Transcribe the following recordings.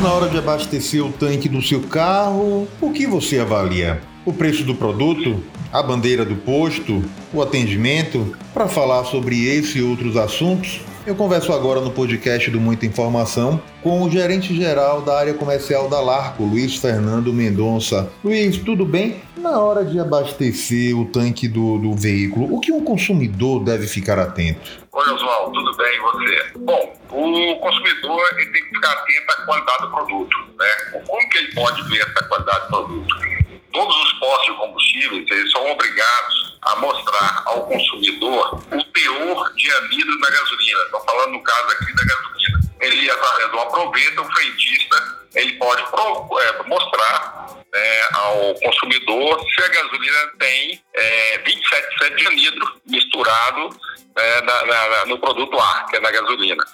Na hora de abastecer o tanque do seu carro, o que você avalia? O preço do produto? A bandeira do posto? O atendimento? Para falar sobre esse e outros assuntos, eu converso agora no podcast do Muita Informação com o gerente geral da área comercial da Larco, Luiz Fernando Mendonça. Luiz, tudo bem? Na hora de abastecer o tanque do, do veículo, o que um consumidor deve ficar atento? Oi, Oswaldo, tudo bem e você? Bom, o consumidor ele tem que ficar atento à qualidade do produto. Né? Como que ele pode ver essa qualidade do produto? Todos os postos de combustíveis eles são obrigados a mostrar ao consumidor o teor de amido da gasolina. Estou falando no caso aqui da gasolina. Ele, através do aproveta, o frentista, ele pode pro, é, mostrar é, ao consumidor se a gasolina tem é, 27% de anidro misturado é, na, na, no produto é na gasolina.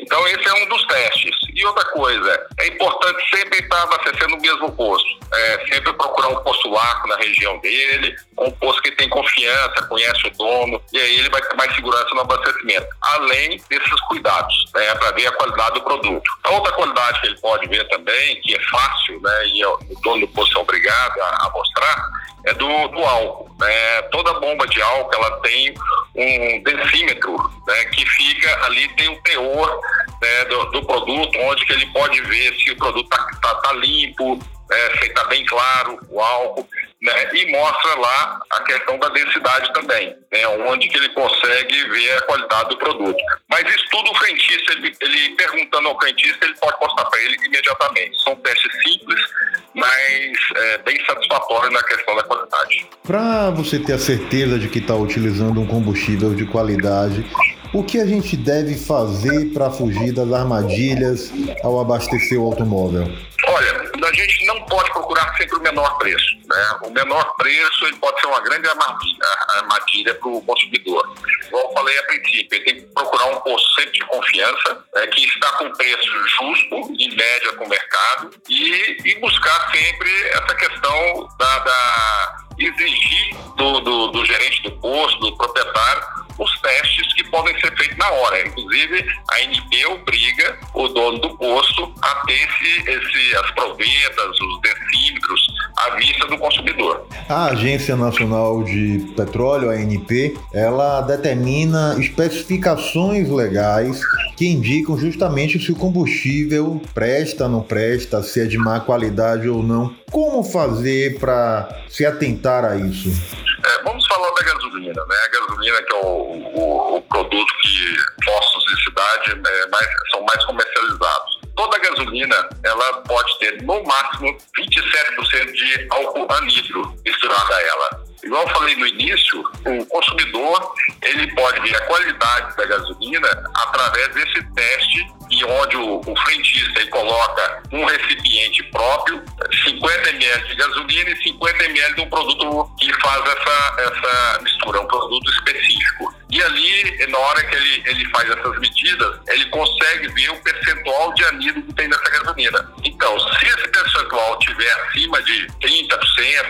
Então, esse é um dos testes. E outra coisa, é importante sempre estar abastecendo o mesmo posto. É, sempre procurar um posto arco na região dele, um posto que tem confiança, conhece o dono, e aí ele vai ter mais segurança no abastecimento. Além desses cuidados, né, para ver a qualidade do produto. A outra qualidade que ele pode ver também, que é fácil, né, e o dono do posto é obrigado a, a mostrar, é do, do álcool. Né? Toda bomba de álcool ela tem um decímetro né, que fica ali, tem o teor né, do, do, produto, onde que ele pode ver se o produto está tá, tá limpo, é, se está bem claro o álcool, né, e mostra lá a questão da densidade também, né, onde que ele consegue ver a qualidade do produto. Mas isso tudo o frentista, ele, ele perguntando ao frentista, ele pode mostrar para ele imediatamente. São testes simples, mas é, bem satisfatórios na questão da qualidade. Para você ter a certeza de que está utilizando um combustível de qualidade, o que a gente deve fazer para fugir das armadilhas ao abastecer o automóvel? A gente não pode procurar sempre o menor preço. Né? O menor preço ele pode ser uma grande armadilha para o consumidor. Como eu falei a princípio, ele tem que procurar um sempre de confiança, é, que está com preço justo, em média com o mercado, e, e buscar sempre essa questão da, da exigir do, do, do gerente do posto, do proprietário, os testes podem ser feitos na hora. Inclusive, a NP obriga o dono do posto a ter esse, esse, as provetas, os decímetros à vista do consumidor. A Agência Nacional de Petróleo, a ANP, ela determina especificações legais que indicam justamente se o combustível presta, não presta, se é de má qualidade ou não. Como fazer para se atentar a isso? É, da gasolina, né? A gasolina que é o, o, o produto que postos de cidade é, mais, são mais comercializados. Toda gasolina, ela pode ter no máximo 27% de álcool anidro misturado a ela. Igual eu falei no início, o consumidor ele pode ver a qualidade da gasolina através desse teste e onde o, o frentista coloca um recipiente próprio, 50 ml de gasolina e 50 ml de um produto que faz essa, essa mistura, um produto específico. E ali, na hora que ele, ele faz essas medidas, ele consegue ver o percentual de anido que tem nessa gasolina. Então, se esse percentual tiver acima de 30%,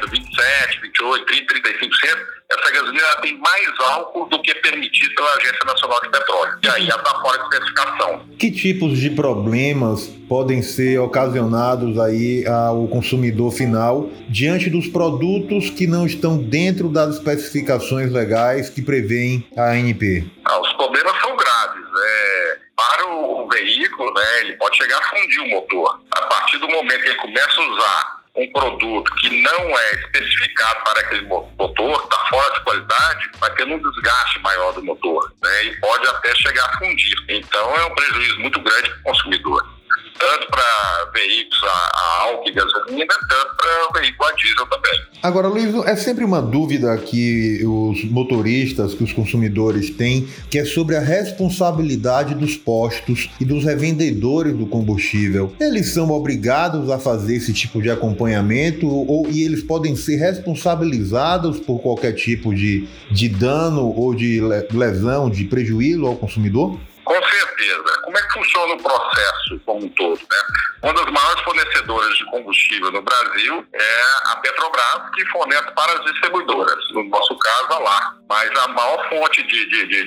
27%, 28%, 30%, 35%, essa gasolina tem mais álcool do que é permitido pela Agência Nacional de Petróleo. E aí ela está fora de especificação. Que tipos de problemas podem ser ocasionados aí ao consumidor final diante dos produtos que não estão dentro das especificações legais que prevêem a ANP? Ah, os problemas são graves. É, para o veículo, né, ele pode chegar a fundir o motor. A partir do momento que ele começa a usar um produto que não é especificado para aquele motor, está fora de qualidade, vai ter um desgaste maior do motor, né? E pode até chegar a fundir. Então é um prejuízo muito grande para o consumidor tanto para veículos a, a álcool e gasolina, tanto para veículo a diesel também. Agora, Luiz, é sempre uma dúvida que os motoristas, que os consumidores têm, que é sobre a responsabilidade dos postos e dos revendedores do combustível. Eles são obrigados a fazer esse tipo de acompanhamento ou e eles podem ser responsabilizados por qualquer tipo de, de dano ou de lesão, de prejuízo ao consumidor? Com certeza como é que funciona o processo como um todo, né? Uma das maiores fornecedoras de combustível no Brasil é a Petrobras, que fornece para as distribuidoras, no nosso caso, a LAR. Mas a maior fonte de, de, de,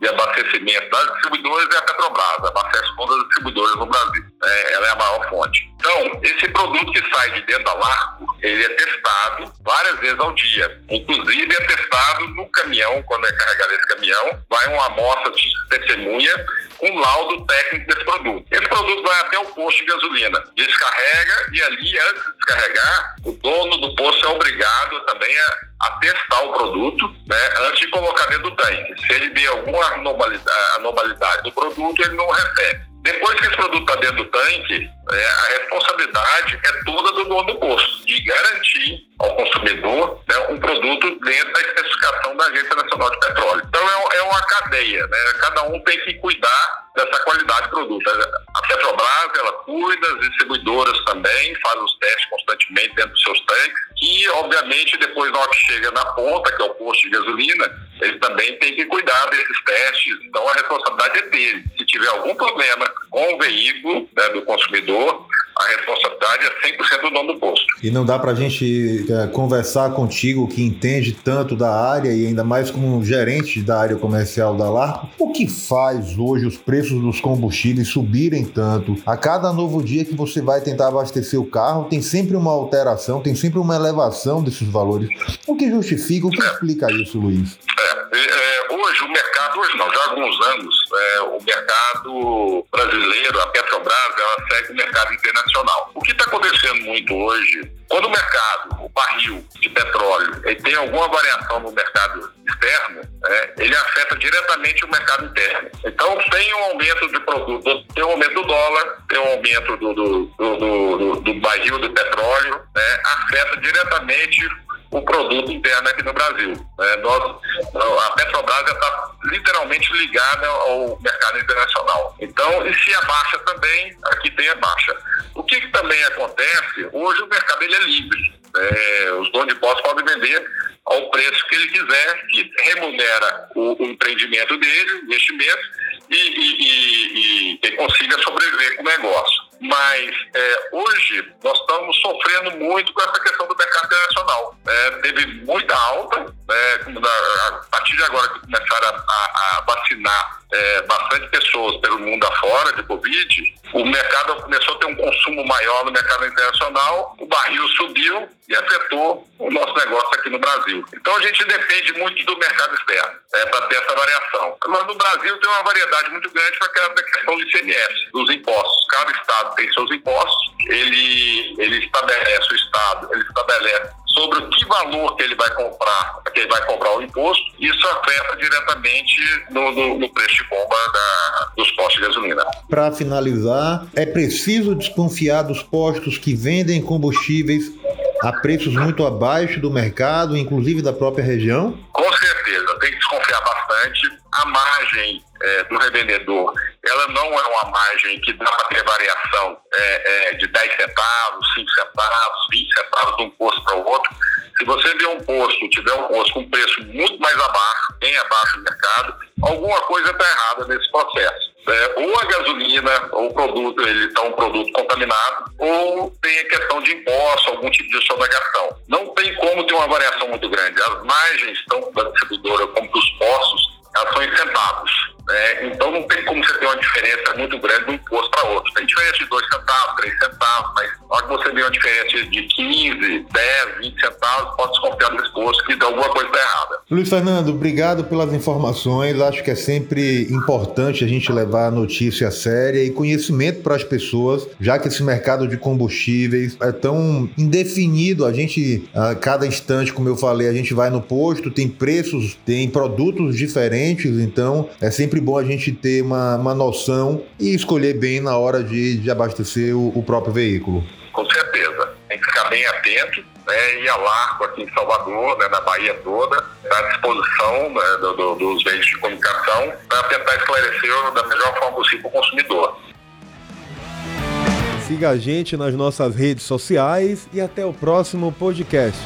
de, abastecimento das distribuidoras é a Petrobras, abastece todas as distribuidoras no Brasil. É, ela é a maior fonte. Então, esse produto que sai de dentro da Larco, ele é testado várias vezes ao dia. Inclusive, é testado no caminhão, quando é carregado esse caminhão, vai uma amostra de testemunha com laudo técnico desse produto. Esse produto vai até o posto de gasolina, descarrega e ali, antes de descarregar, o dono do posto é obrigado também a, a testar o produto né, antes de colocar dentro do tanque. Se ele vê alguma anormalidade do produto, ele não recebe. Depois que esse produto dentro do tanque, é, a responsabilidade é toda do dono do posto, de garantir ao consumidor né, um produto dentro da especificação da Agência Nacional de Petróleo. Então é, é uma cadeia, né? cada um tem que cuidar dessa qualidade de produto. A Petrobras, ela cuida, as distribuidoras também, fazem os testes constantemente dentro dos seus tanques e, obviamente, depois na hora que chega na ponta, que é o posto de gasolina, ele também tem que cuidar desses testes. Então a responsabilidade é dele. Se tiver algum problema com o veículo né, do consumidor, a responsabilidade é 100% do dono do posto. E não dá para a gente é, conversar contigo que entende tanto da área e ainda mais como gerente da área comercial da Larco, o que faz hoje os preços dos combustíveis subirem tanto? A cada novo dia que você vai tentar abastecer o carro, tem sempre uma alteração, tem sempre uma elevação desses valores. O que justifica, o que explica isso, Luiz? É, é, hoje o mercado, hoje não, já há alguns anos, é, o mercado brasileiro, a Petrobras, ela segue o mercado internacional. O que está acontecendo muito hoje, quando o mercado, o barril de petróleo, ele tem alguma variação no mercado externo, é, ele afeta diretamente o mercado interno. Então tem um aumento de produto, tem um aumento do dólar, tem um aumento do, do, do, do, do barril do petróleo, né, afeta diretamente o produto interno aqui no Brasil. Né? Nós, a Petrobras está literalmente ligada ao mercado internacional. Então, e se abaixa também, aqui tem a baixa. O que, que também acontece? Hoje o mercado ele é livre. Né? os donos de postos podem vender ao preço que ele quiser, que remunera o, o empreendimento dele, investimento, e, e, e, e consiga sobreviver com o negócio. Mas é, hoje nós estamos sofrendo muito com essa questão do mercado internacional. É, teve muita alta, né, a partir de agora que começaram a, a, a vacinar é, bastante pessoas pelo mundo afora de Covid, o mercado começou a ter um consumo maior no mercado internacional, o barril subiu e afetou o nosso negócio aqui no Brasil. Então a gente depende muito do mercado externo é, para ter essa variação. Mas no Brasil tem uma variedade muito grande para a questão do ICMS, dos impostos. Cada estado tem seus impostos, ele, ele estabelece, o estado, ele estabelece sobre que valor que ele vai comprar, que ele vai cobrar o imposto, isso afeta diretamente no, no, no preço de bomba da, dos postos de gasolina. Para finalizar, é preciso desconfiar dos postos que vendem combustíveis a preços muito abaixo do mercado, inclusive da própria região? Com certeza, tem que desconfiar bastante. A margem é, do revendedor, ela não é uma margem que dá para ter variação é, é, de 10 centavos, 5 centavos, 20 centavos de um posto para o outro. Se você vê um posto, tiver um posto com preço muito mais abaixo, bem abaixo do mercado, alguma coisa está errada nesse processo. É, ou a gasolina, ou o produto, ele está um produto contaminado, ou tem a questão de imposto, algum tipo de sonegação. Não tem como ter uma variação muito grande. As margens, tanto da distribuidora como dos postos, elas são em centavos. É, então não tem como você ter uma diferença muito grande de um imposto para outro. Tem diferença de 2 centavos, 3 centavos, mas na hora que você vê uma diferença de 15, 10, 20 centavos, pode desconfiar do imposto que alguma coisa está errada. Luiz Fernando, obrigado pelas informações. Acho que é sempre importante a gente levar a notícia séria e conhecimento para as pessoas, já que esse mercado de combustíveis é tão indefinido. A gente, a cada instante, como eu falei, a gente vai no posto, tem preços, tem produtos diferentes, então é sempre sempre bom a gente ter uma, uma noção e escolher bem na hora de, de abastecer o, o próprio veículo. Com certeza. Tem que ficar bem atento né, e a Larco aqui em Salvador, né, na Bahia toda, está à disposição né, do, do, dos veículos de comunicação para tentar esclarecer da melhor forma possível o consumidor. Siga a gente nas nossas redes sociais e até o próximo podcast.